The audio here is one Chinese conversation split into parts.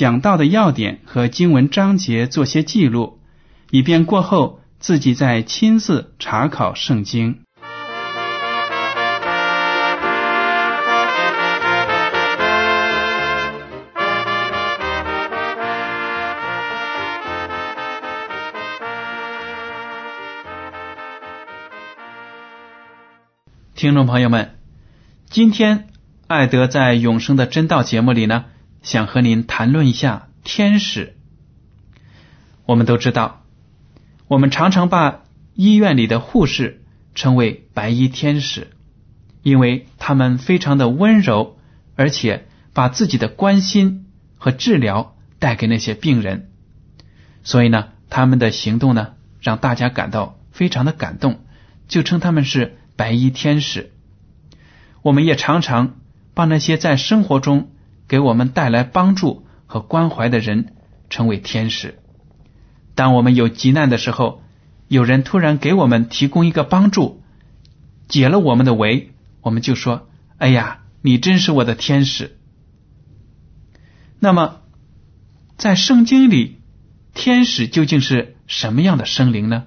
讲到的要点和经文章节做些记录，以便过后自己再亲自查考圣经。听众朋友们，今天艾德在永生的真道节目里呢，想和您谈论一下天使。我们都知道，我们常常把医院里的护士称为白衣天使，因为他们非常的温柔，而且把自己的关心和治疗带给那些病人，所以呢，他们的行动呢，让大家感到非常的感动，就称他们是。白衣天使，我们也常常把那些在生活中给我们带来帮助和关怀的人称为天使。当我们有急难的时候，有人突然给我们提供一个帮助，解了我们的围，我们就说：“哎呀，你真是我的天使。”那么，在圣经里，天使究竟是什么样的生灵呢？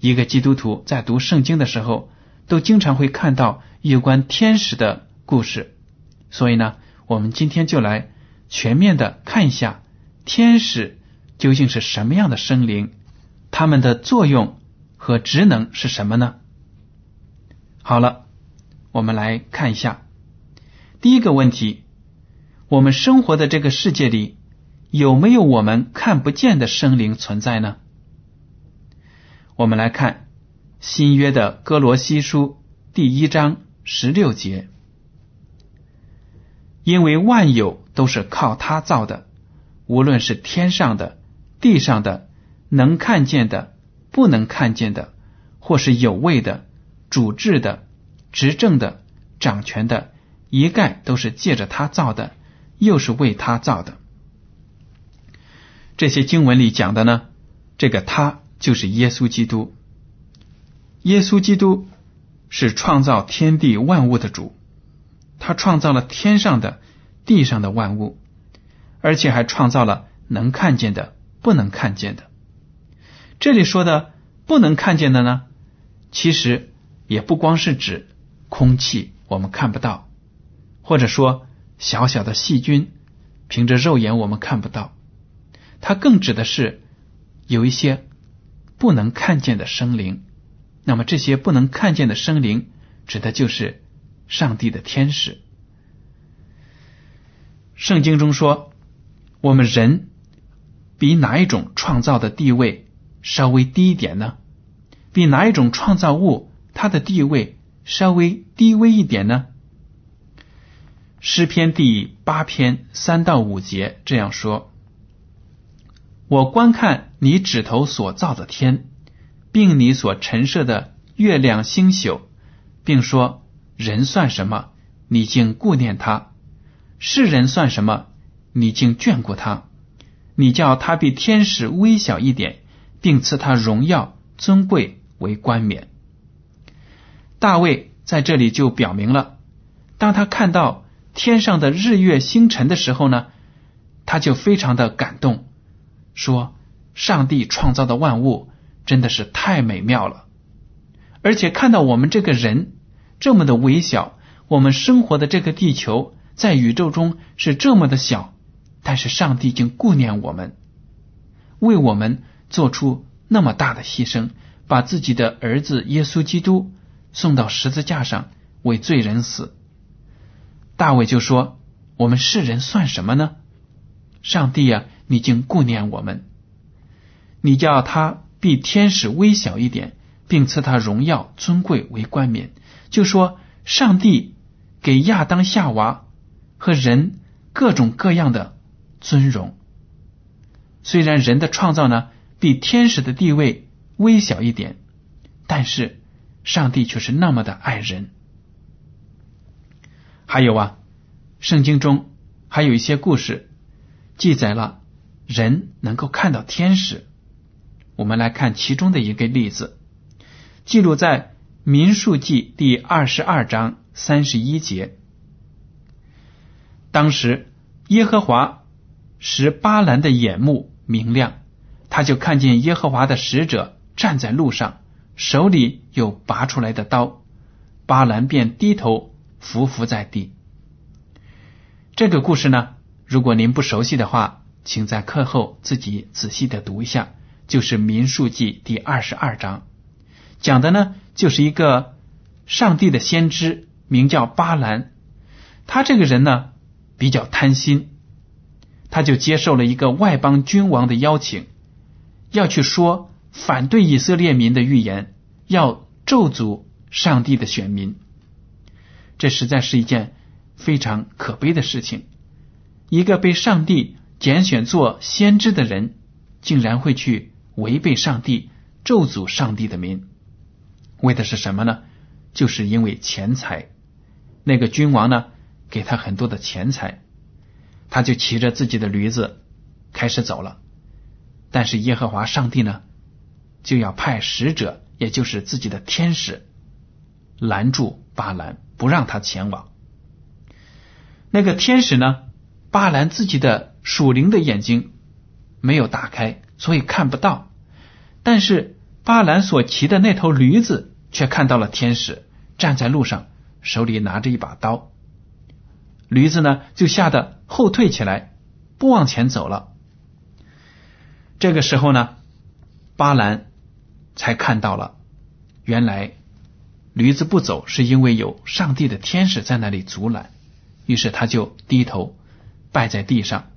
一个基督徒在读圣经的时候。都经常会看到有关天使的故事，所以呢，我们今天就来全面的看一下天使究竟是什么样的生灵，他们的作用和职能是什么呢？好了，我们来看一下第一个问题：我们生活的这个世界里有没有我们看不见的生灵存在呢？我们来看。新约的哥罗西书第一章十六节，因为万有都是靠他造的，无论是天上的、地上的，能看见的、不能看见的，或是有位的、主治的、执政的、掌权的，一概都是借着他造的，又是为他造的。这些经文里讲的呢，这个他就是耶稣基督。耶稣基督是创造天地万物的主，他创造了天上的、地上的万物，而且还创造了能看见的、不能看见的。这里说的不能看见的呢，其实也不光是指空气，我们看不到，或者说小小的细菌，凭着肉眼我们看不到。它更指的是有一些不能看见的生灵。那么这些不能看见的生灵，指的就是上帝的天使。圣经中说，我们人比哪一种创造的地位稍微低一点呢？比哪一种创造物它的地位稍微低微一点呢？诗篇第八篇三到五节这样说：“我观看你指头所造的天。”并你所陈设的月亮星宿，并说人算什么？你竟顾念他；世人算什么？你竟眷顾他？你叫他比天使微小一点，并赐他荣耀尊贵为冠冕。大卫在这里就表明了，当他看到天上的日月星辰的时候呢，他就非常的感动，说：上帝创造的万物。真的是太美妙了，而且看到我们这个人这么的微小，我们生活的这个地球在宇宙中是这么的小，但是上帝竟顾念我们，为我们做出那么大的牺牲，把自己的儿子耶稣基督送到十字架上为罪人死。大卫就说：“我们世人算什么呢？上帝呀，你竟顾念我们，你叫他比天使微小一点，并赐他荣耀尊贵为冠冕。”就说上帝给亚当夏娃和人各种各样的尊荣，虽然人的创造呢比天使的地位微小一点，但是上帝却是那么的爱人。还有啊，圣经中还有一些故事记载了人能够看到天使。我们来看其中的一个例子，记录在。民数记第二十二章三十一节，当时耶和华使巴兰的眼目明亮，他就看见耶和华的使者站在路上，手里有拔出来的刀，巴兰便低头伏伏在地。这个故事呢，如果您不熟悉的话，请在课后自己仔细的读一下，就是民数记第二十二章。讲的呢，就是一个上帝的先知，名叫巴兰。他这个人呢，比较贪心，他就接受了一个外邦君王的邀请，要去说反对以色列民的预言，要咒诅上帝的选民。这实在是一件非常可悲的事情。一个被上帝拣选做先知的人，竟然会去违背上帝，咒诅上帝的民。为的是什么呢？就是因为钱财。那个君王呢，给他很多的钱财，他就骑着自己的驴子开始走了。但是耶和华上帝呢，就要派使者，也就是自己的天使，拦住巴兰，不让他前往。那个天使呢，巴兰自己的属灵的眼睛没有打开，所以看不到。但是巴兰所骑的那头驴子。却看到了天使站在路上，手里拿着一把刀。驴子呢，就吓得后退起来，不往前走了。这个时候呢，巴兰才看到了，原来驴子不走是因为有上帝的天使在那里阻拦。于是他就低头拜在地上。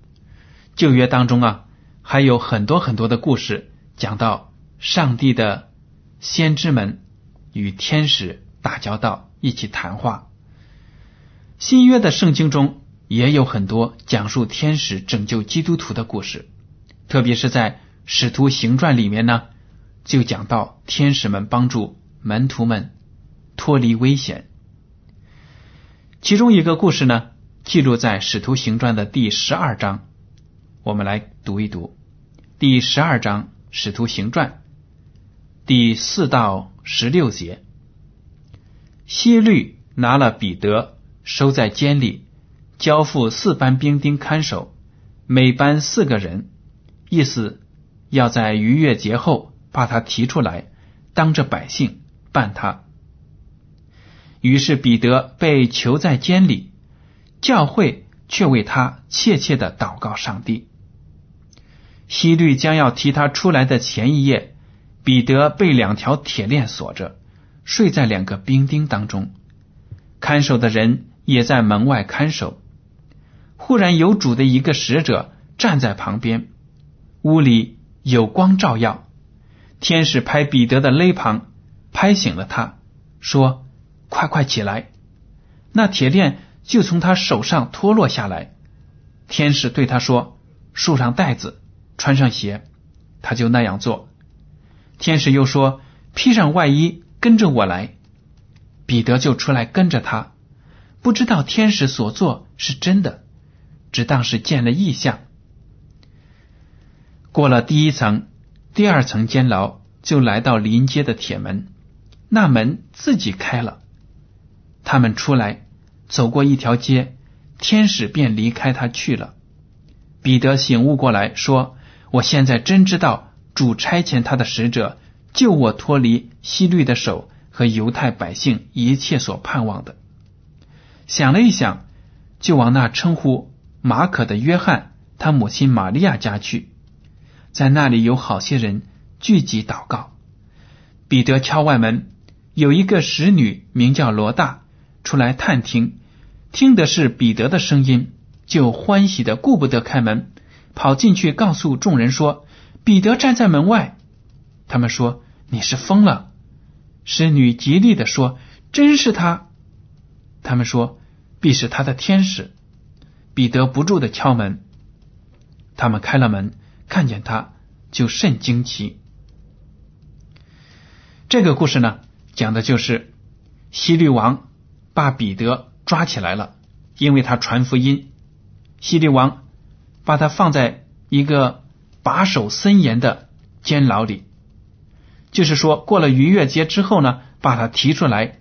旧约当中啊，还有很多很多的故事，讲到上帝的先知们。与天使打交道，一起谈话。新约的圣经中也有很多讲述天使拯救基督徒的故事，特别是在《使徒行传》里面呢，就讲到天使们帮助门徒们脱离危险。其中一个故事呢，记录在《使徒行传》的第十二章，我们来读一读第十二章《使徒行传》第四到。十六节，希律拿了彼得，收在监里，交付四班兵丁看守，每班四个人，意思要在逾越节后把他提出来，当着百姓办他。于是彼得被囚在监里，教会却为他切切的祷告上帝。希律将要提他出来的前一夜。彼得被两条铁链锁着，睡在两个兵丁当中。看守的人也在门外看守。忽然有主的一个使者站在旁边，屋里有光照耀。天使拍彼得的肋旁，拍醒了他，说：“快快起来！”那铁链就从他手上脱落下来。天使对他说：“束上带子，穿上鞋。”他就那样做。天使又说：“披上外衣，跟着我来。”彼得就出来跟着他，不知道天使所做是真的，只当是见了异象。过了第一层、第二层监牢，就来到临街的铁门，那门自己开了。他们出来，走过一条街，天使便离开他去了。彼得醒悟过来，说：“我现在真知道。”主差遣他的使者救我脱离希律的手和犹太百姓一切所盼望的。想了一想，就往那称呼马可的约翰他母亲玛利亚家去，在那里有好些人聚集祷告。彼得敲外门，有一个使女名叫罗大出来探听，听的是彼得的声音，就欢喜的顾不得开门，跑进去告诉众人说：“彼得站在门外。”他们说：“你是疯了。”使女极力的说：“真是他。”他们说：“必是他的天使。”彼得不住的敲门。他们开了门，看见他，就甚惊奇。这个故事呢，讲的就是希律王把彼得抓起来了，因为他传福音。希律王把他放在一个把守森严的监牢里，就是说，过了逾越节之后呢，把他提出来，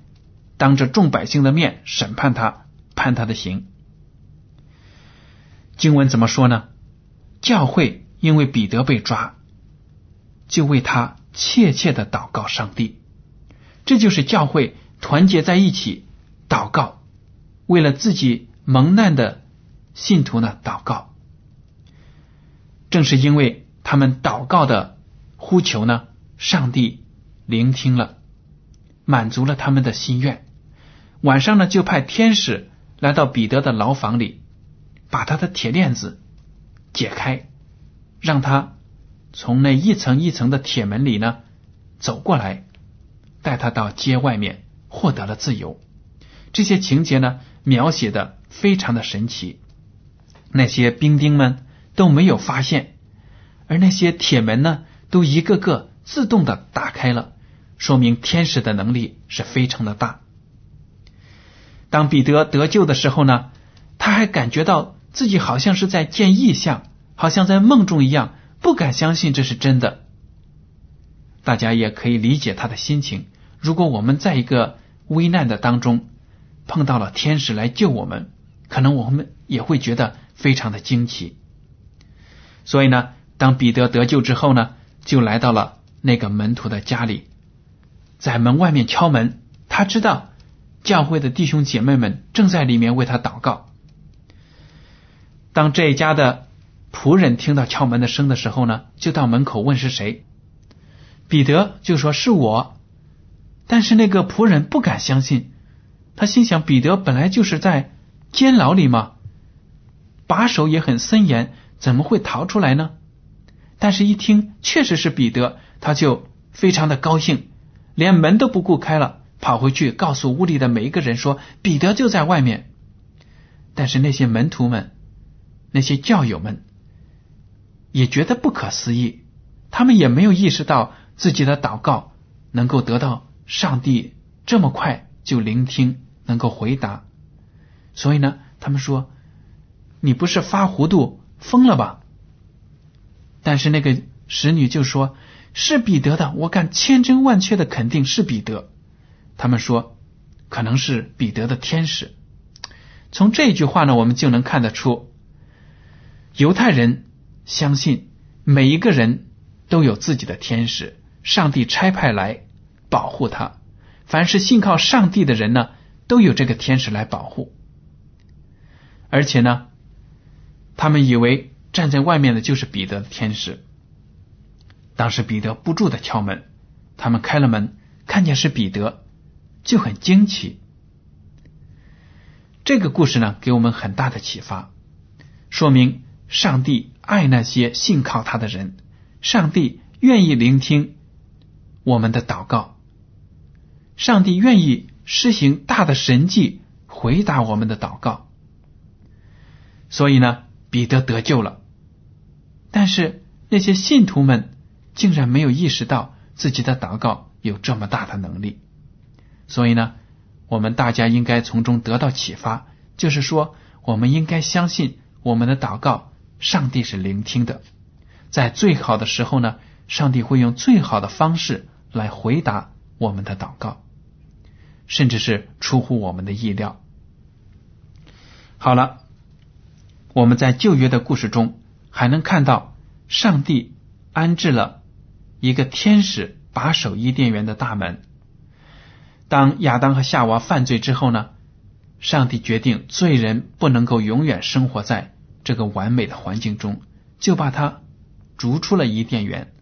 当着众百姓的面审判他，判他的刑。经文怎么说呢？教会因为彼得被抓，就为他切切的祷告上帝。这就是教会团结在一起祷告，为了自己蒙难的信徒呢祷告。正是因为他们祷告的呼求呢，上帝聆听了，满足了他们的心愿。晚上呢，就派天使来到彼得的牢房里，把他的铁链子。解开，让他从那一层一层的铁门里呢走过来，带他到街外面，获得了自由。这些情节呢描写的非常的神奇，那些兵丁们都没有发现，而那些铁门呢都一个个自动的打开了，说明天使的能力是非常的大。当彼得得救的时候呢，他还感觉到。自己好像是在见异象，好像在梦中一样，不敢相信这是真的。大家也可以理解他的心情。如果我们在一个危难的当中碰到了天使来救我们，可能我们也会觉得非常的惊奇。所以呢，当彼得得救之后呢，就来到了那个门徒的家里，在门外面敲门。他知道教会的弟兄姐妹们正在里面为他祷告。当这一家的仆人听到敲门的声的时候呢，就到门口问是谁。彼得就说是我，但是那个仆人不敢相信，他心想彼得本来就是在监牢里嘛，把守也很森严，怎么会逃出来呢？但是，一听确实是彼得，他就非常的高兴，连门都不顾开了，跑回去告诉屋里的每一个人说彼得就在外面。但是那些门徒们。那些教友们也觉得不可思议，他们也没有意识到自己的祷告能够得到上帝这么快就聆听，能够回答。所以呢，他们说：“你不是发糊涂疯了吧？”但是那个使女就说：“是彼得的，我敢千真万确的肯定是彼得。”他们说：“可能是彼得的天使。”从这句话呢，我们就能看得出。犹太人相信每一个人都有自己的天使，上帝差派来保护他。凡是信靠上帝的人呢，都有这个天使来保护。而且呢，他们以为站在外面的就是彼得的天使。当时彼得不住的敲门，他们开了门，看见是彼得，就很惊奇。这个故事呢，给我们很大的启发，说明。上帝爱那些信靠他的人，上帝愿意聆听我们的祷告，上帝愿意施行大的神迹回答我们的祷告。所以呢，彼得得救了，但是那些信徒们竟然没有意识到自己的祷告有这么大的能力。所以呢，我们大家应该从中得到启发，就是说，我们应该相信我们的祷告。上帝是聆听的，在最好的时候呢，上帝会用最好的方式来回答我们的祷告，甚至是出乎我们的意料。好了，我们在旧约的故事中还能看到，上帝安置了一个天使把守伊甸园的大门。当亚当和夏娃犯罪之后呢，上帝决定罪人不能够永远生活在。这个完美的环境中，就把他逐出了伊甸园。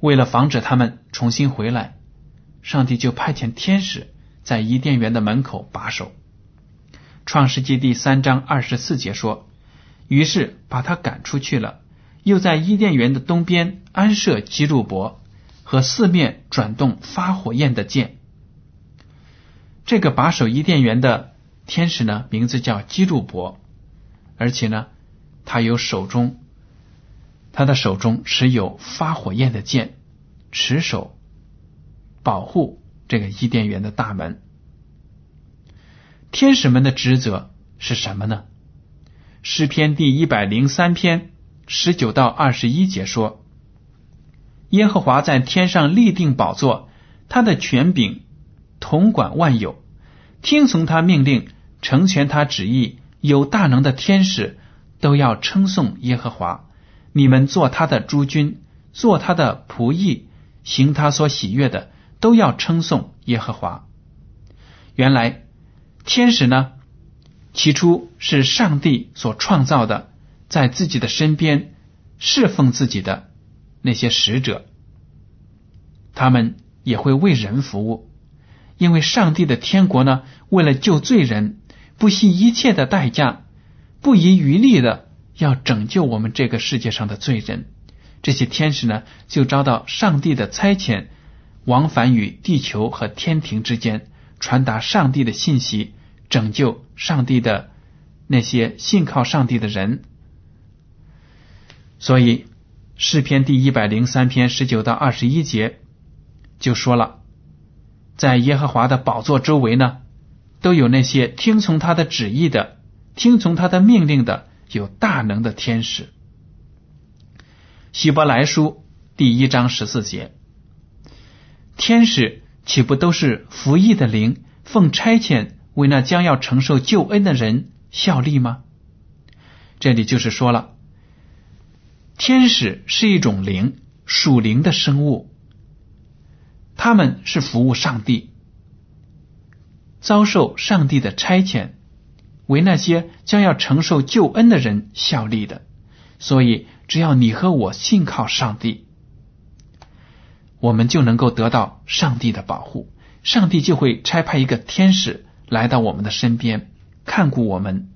为了防止他们重新回来，上帝就派遣天使在伊甸园的门口把守。创世纪第三章二十四节说：“于是把他赶出去了，又在伊甸园的东边安设基路伯和四面转动发火焰的剑。”这个把守伊甸园的天使呢，名字叫基路伯，而且呢，他有手中，他的手中持有发火焰的剑，持守保护这个伊甸园的大门。天使们的职责是什么呢？诗篇第一百零三篇十九到二十一节说：“耶和华在天上立定宝座，他的权柄统管万有，听从他命令，成全他旨意。有大能的天使都要称颂耶和华。你们做他的诸君，做他的仆役，行他所喜悦的，都要称颂耶和华。”原来。天使呢，起初是上帝所创造的，在自己的身边侍奉自己的那些使者，他们也会为人服务，因为上帝的天国呢，为了救罪人，不惜一切的代价，不遗余力的要拯救我们这个世界上的罪人。这些天使呢，就遭到上帝的差遣，往返于地球和天庭之间，传达上帝的信息。拯救上帝的那些信靠上帝的人，所以诗篇第一百零三篇十九到二十一节就说了，在耶和华的宝座周围呢，都有那些听从他的旨意的、听从他的命令的、有大能的天使。希伯来书第一章十四节，天使岂不都是服役的灵，奉差遣？为那将要承受救恩的人效力吗？这里就是说了，天使是一种灵，属灵的生物，他们是服务上帝，遭受上帝的差遣，为那些将要承受救恩的人效力的。所以，只要你和我信靠上帝，我们就能够得到上帝的保护，上帝就会差派一个天使。来到我们的身边，看顾我们。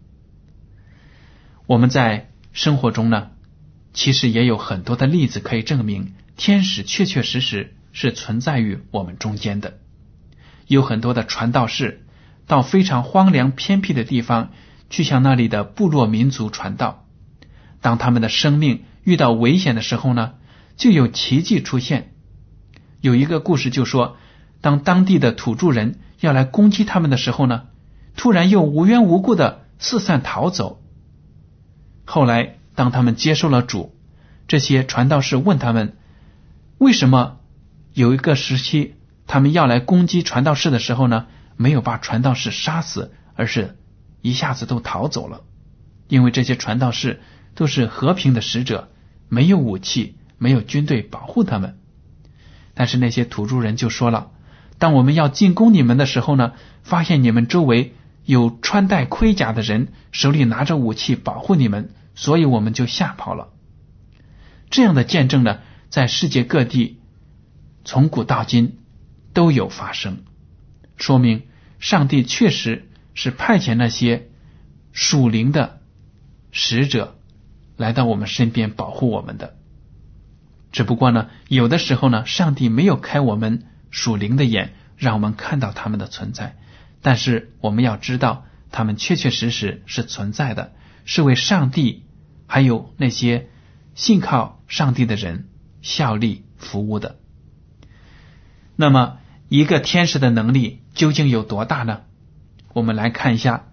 我们在生活中呢，其实也有很多的例子可以证明，天使确确实实是存在于我们中间的。有很多的传道士到非常荒凉偏僻的地方去向那里的部落民族传道。当他们的生命遇到危险的时候呢，就有奇迹出现。有一个故事就说，当当地的土著人。要来攻击他们的时候呢，突然又无缘无故的四散逃走。后来，当他们接受了主，这些传道士问他们，为什么有一个时期他们要来攻击传道士的时候呢，没有把传道士杀死，而是一下子都逃走了？因为这些传道士都是和平的使者，没有武器，没有军队保护他们。但是那些土著人就说了。当我们要进攻你们的时候呢，发现你们周围有穿戴盔甲的人，手里拿着武器保护你们，所以我们就吓跑了。这样的见证呢，在世界各地从古到今都有发生，说明上帝确实是派遣那些属灵的使者来到我们身边保护我们的。只不过呢，有的时候呢，上帝没有开我们。属灵的眼让我们看到他们的存在，但是我们要知道，他们确确实实是存在的，是为上帝还有那些信靠上帝的人效力服务的。那么，一个天使的能力究竟有多大呢？我们来看一下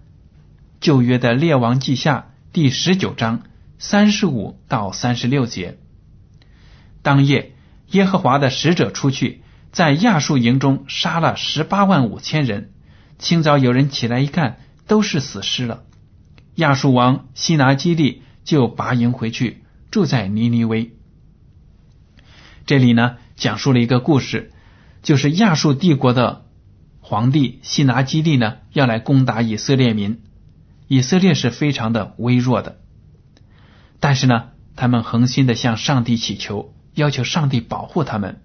旧约的列王记下第十九章三十五到三十六节。当夜，耶和华的使者出去。在亚述营中杀了十八万五千人。清早有人起来一看，都是死尸了。亚述王西拿基利就拔营回去，住在尼尼微。这里呢，讲述了一个故事，就是亚述帝国的皇帝西拿基利呢，要来攻打以色列民。以色列是非常的微弱的。但是呢，他们恒心的向上帝祈求，要求上帝保护他们。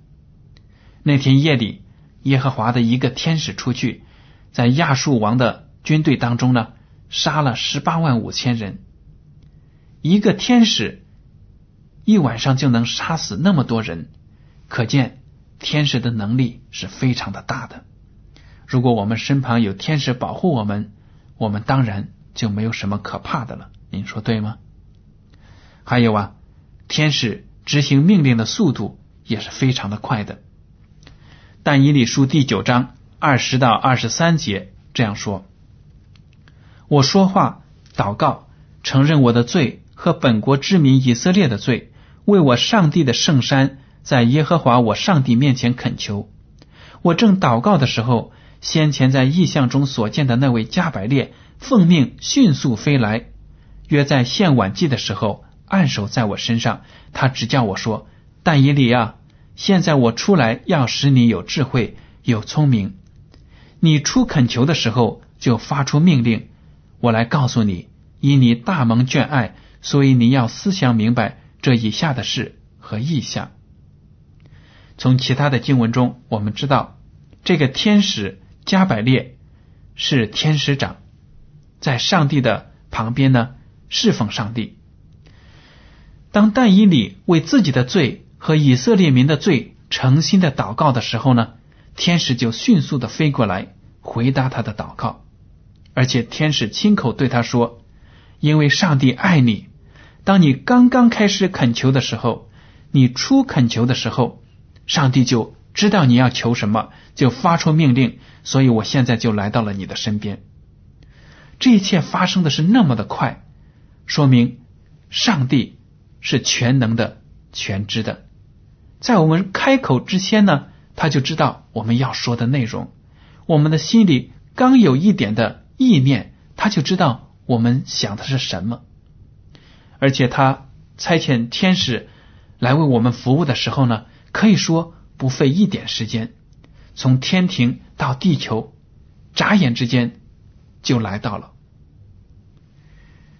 那天夜里，耶和华的一个天使出去，在亚述王的军队当中呢，杀了十八万五千人。一个天使一晚上就能杀死那么多人，可见天使的能力是非常的大的。如果我们身旁有天使保护我们，我们当然就没有什么可怕的了。您说对吗？还有啊，天使执行命令的速度也是非常的快的。但以理书第九章二十到二十三节这样说：“我说话、祷告、承认我的罪和本国之民以色列的罪，为我上帝的圣山，在耶和华我上帝面前恳求。我正祷告的时候。”先前在异象中所见的那位加百列，奉命迅速飞来，约在献晚祭的时候，按手在我身上。他只叫我说：“但以理啊，现在我出来要使你有智慧、有聪明。你出恳求的时候，就发出命令，我来告诉你。因你大蒙眷爱，所以你要思想明白这以下的事和意象。从其他的经文中，我们知道这个天使。加百列是天使长，在上帝的旁边呢，侍奉上帝。当但以理为自己的罪和以色列民的罪诚心的祷告的时候呢，天使就迅速的飞过来回答他的祷告，而且天使亲口对他说：“因为上帝爱你，当你刚刚开始恳求的时候，你初恳求的时候，上帝就。”知道你要求什么，就发出命令，所以我现在就来到了你的身边。这一切发生的是那么的快，说明上帝是全能的、全知的。在我们开口之前呢，他就知道我们要说的内容。我们的心里刚有一点的意念，他就知道我们想的是什么。而且他差遣天使来为我们服务的时候呢，可以说。不费一点时间，从天庭到地球，眨眼之间就来到了。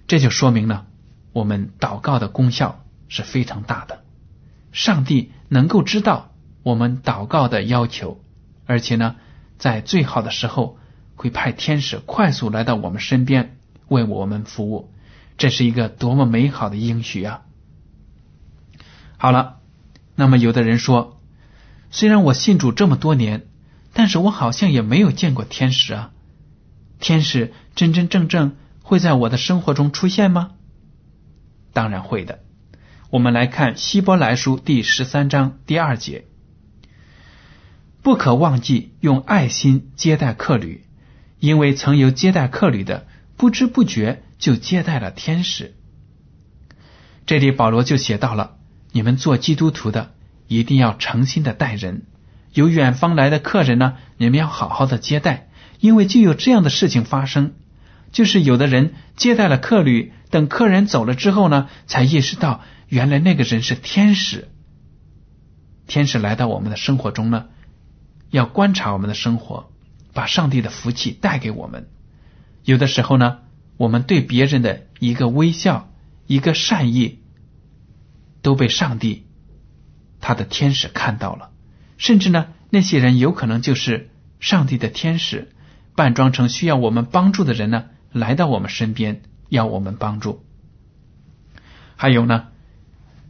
这就说明了我们祷告的功效是非常大的。上帝能够知道我们祷告的要求，而且呢，在最好的时候会派天使快速来到我们身边为我们服务。这是一个多么美好的应许啊！好了，那么有的人说。虽然我信主这么多年，但是我好像也没有见过天使啊。天使真真正正会在我的生活中出现吗？当然会的。我们来看希伯来书第十三章第二节：不可忘记用爱心接待客旅，因为曾有接待客旅的，不知不觉就接待了天使。这里保罗就写到了：你们做基督徒的。一定要诚心的待人，有远方来的客人呢，你们要好好的接待，因为就有这样的事情发生，就是有的人接待了客旅，等客人走了之后呢，才意识到原来那个人是天使。天使来到我们的生活中呢，要观察我们的生活，把上帝的福气带给我们。有的时候呢，我们对别人的一个微笑、一个善意，都被上帝。他的天使看到了，甚至呢，那些人有可能就是上帝的天使，扮装成需要我们帮助的人呢，来到我们身边要我们帮助。还有呢，《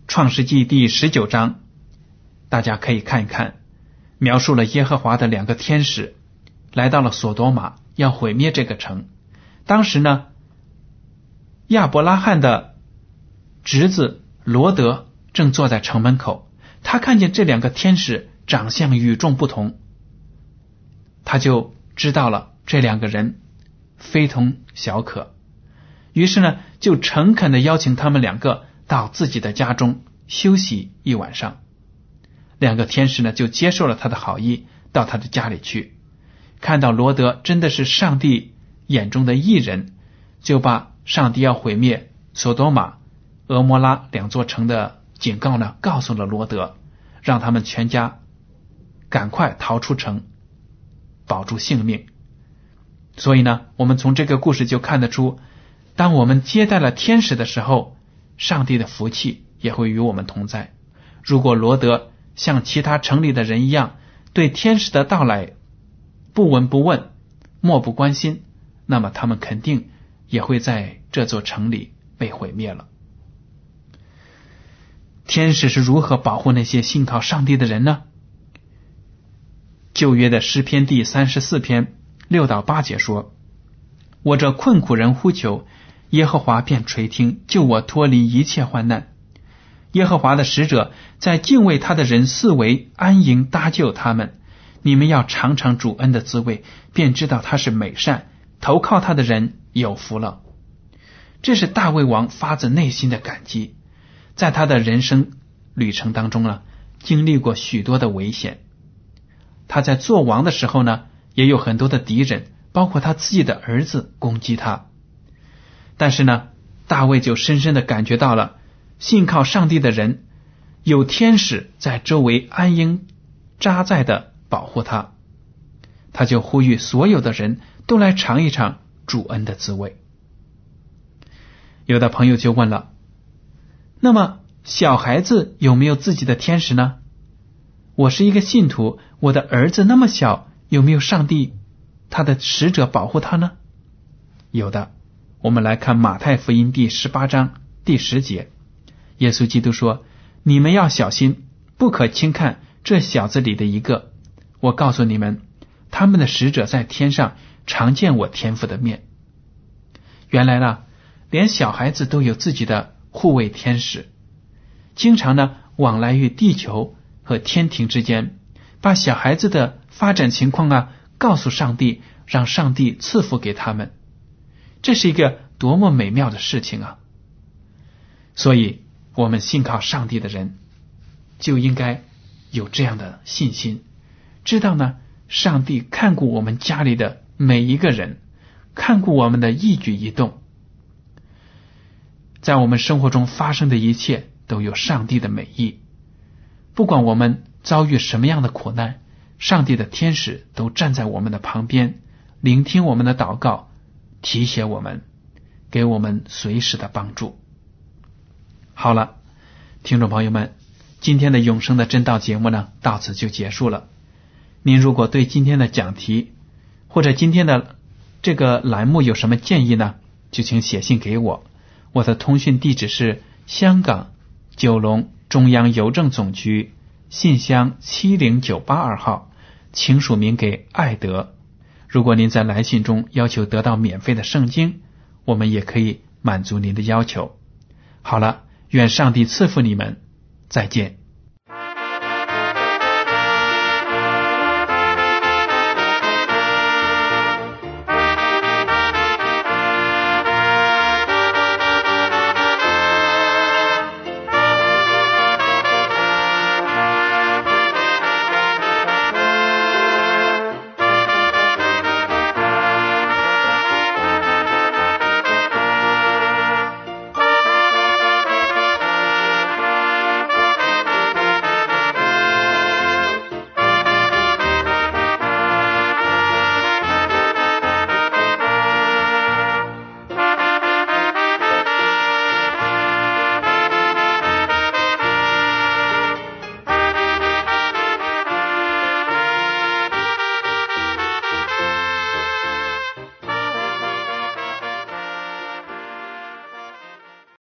创世纪》第十九章，大家可以看一看，描述了耶和华的两个天使来到了索多玛，要毁灭这个城。当时呢，亚伯拉罕的侄子罗德正坐在城门口。他看见这两个天使长相与众不同，他就知道了这两个人非同小可，于是呢，就诚恳的邀请他们两个到自己的家中休息一晚上。两个天使呢，就接受了他的好意，到他的家里去，看到罗德真的是上帝眼中的异人，就把上帝要毁灭索多玛、俄摩拉两座城的。警告呢，告诉了罗德，让他们全家赶快逃出城，保住性命。所以呢，我们从这个故事就看得出，当我们接待了天使的时候，上帝的福气也会与我们同在。如果罗德像其他城里的人一样，对天使的到来不闻不问、漠不关心，那么他们肯定也会在这座城里被毁灭了。天使是如何保护那些信靠上帝的人呢？旧约的诗篇第三十四篇六到八节说：“我这困苦人呼求，耶和华便垂听，救我脱离一切患难。耶和华的使者在敬畏他的人四围安营搭救他们。你们要尝尝主恩的滋味，便知道他是美善。投靠他的人有福了。”这是大卫王发自内心的感激。在他的人生旅程当中呢，经历过许多的危险。他在做王的时候呢，也有很多的敌人，包括他自己的儿子攻击他。但是呢，大卫就深深的感觉到了，信靠上帝的人有天使在周围安营扎寨的保护他。他就呼吁所有的人都来尝一尝主恩的滋味。有的朋友就问了。那么，小孩子有没有自己的天使呢？我是一个信徒，我的儿子那么小，有没有上帝他的使者保护他呢？有的。我们来看马太福音第十八章第十节，耶稣基督说：“你们要小心，不可轻看这小子里的一个。我告诉你们，他们的使者在天上常见我天父的面。”原来呢，连小孩子都有自己的。护卫天使经常呢往来于地球和天庭之间，把小孩子的发展情况啊告诉上帝，让上帝赐福给他们。这是一个多么美妙的事情啊！所以，我们信靠上帝的人就应该有这样的信心，知道呢，上帝看顾我们家里的每一个人，看顾我们的一举一动。在我们生活中发生的一切都有上帝的美意，不管我们遭遇什么样的苦难，上帝的天使都站在我们的旁边，聆听我们的祷告，提携我们，给我们随时的帮助。好了，听众朋友们，今天的永生的真道节目呢，到此就结束了。您如果对今天的讲题或者今天的这个栏目有什么建议呢，就请写信给我。我的通讯地址是香港九龙中央邮政总局信箱七零九八二号，请署名给爱德。如果您在来信中要求得到免费的圣经，我们也可以满足您的要求。好了，愿上帝赐福你们，再见。